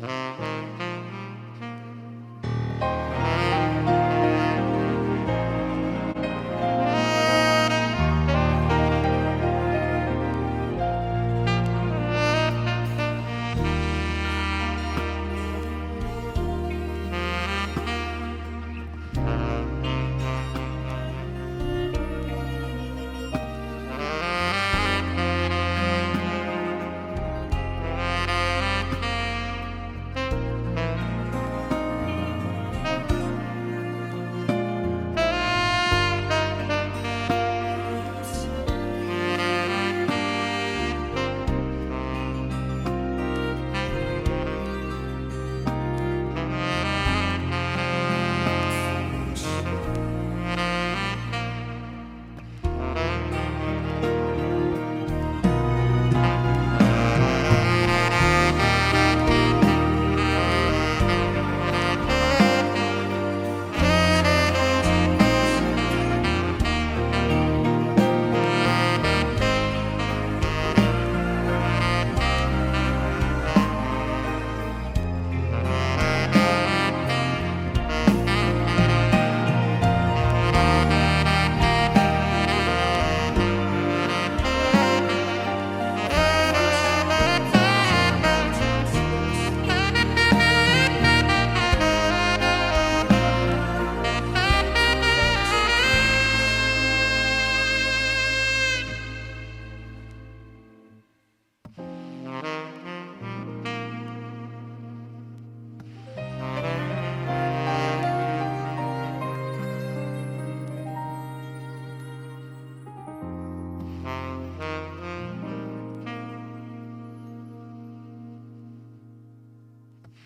Mm-hmm.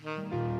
Mm-hmm.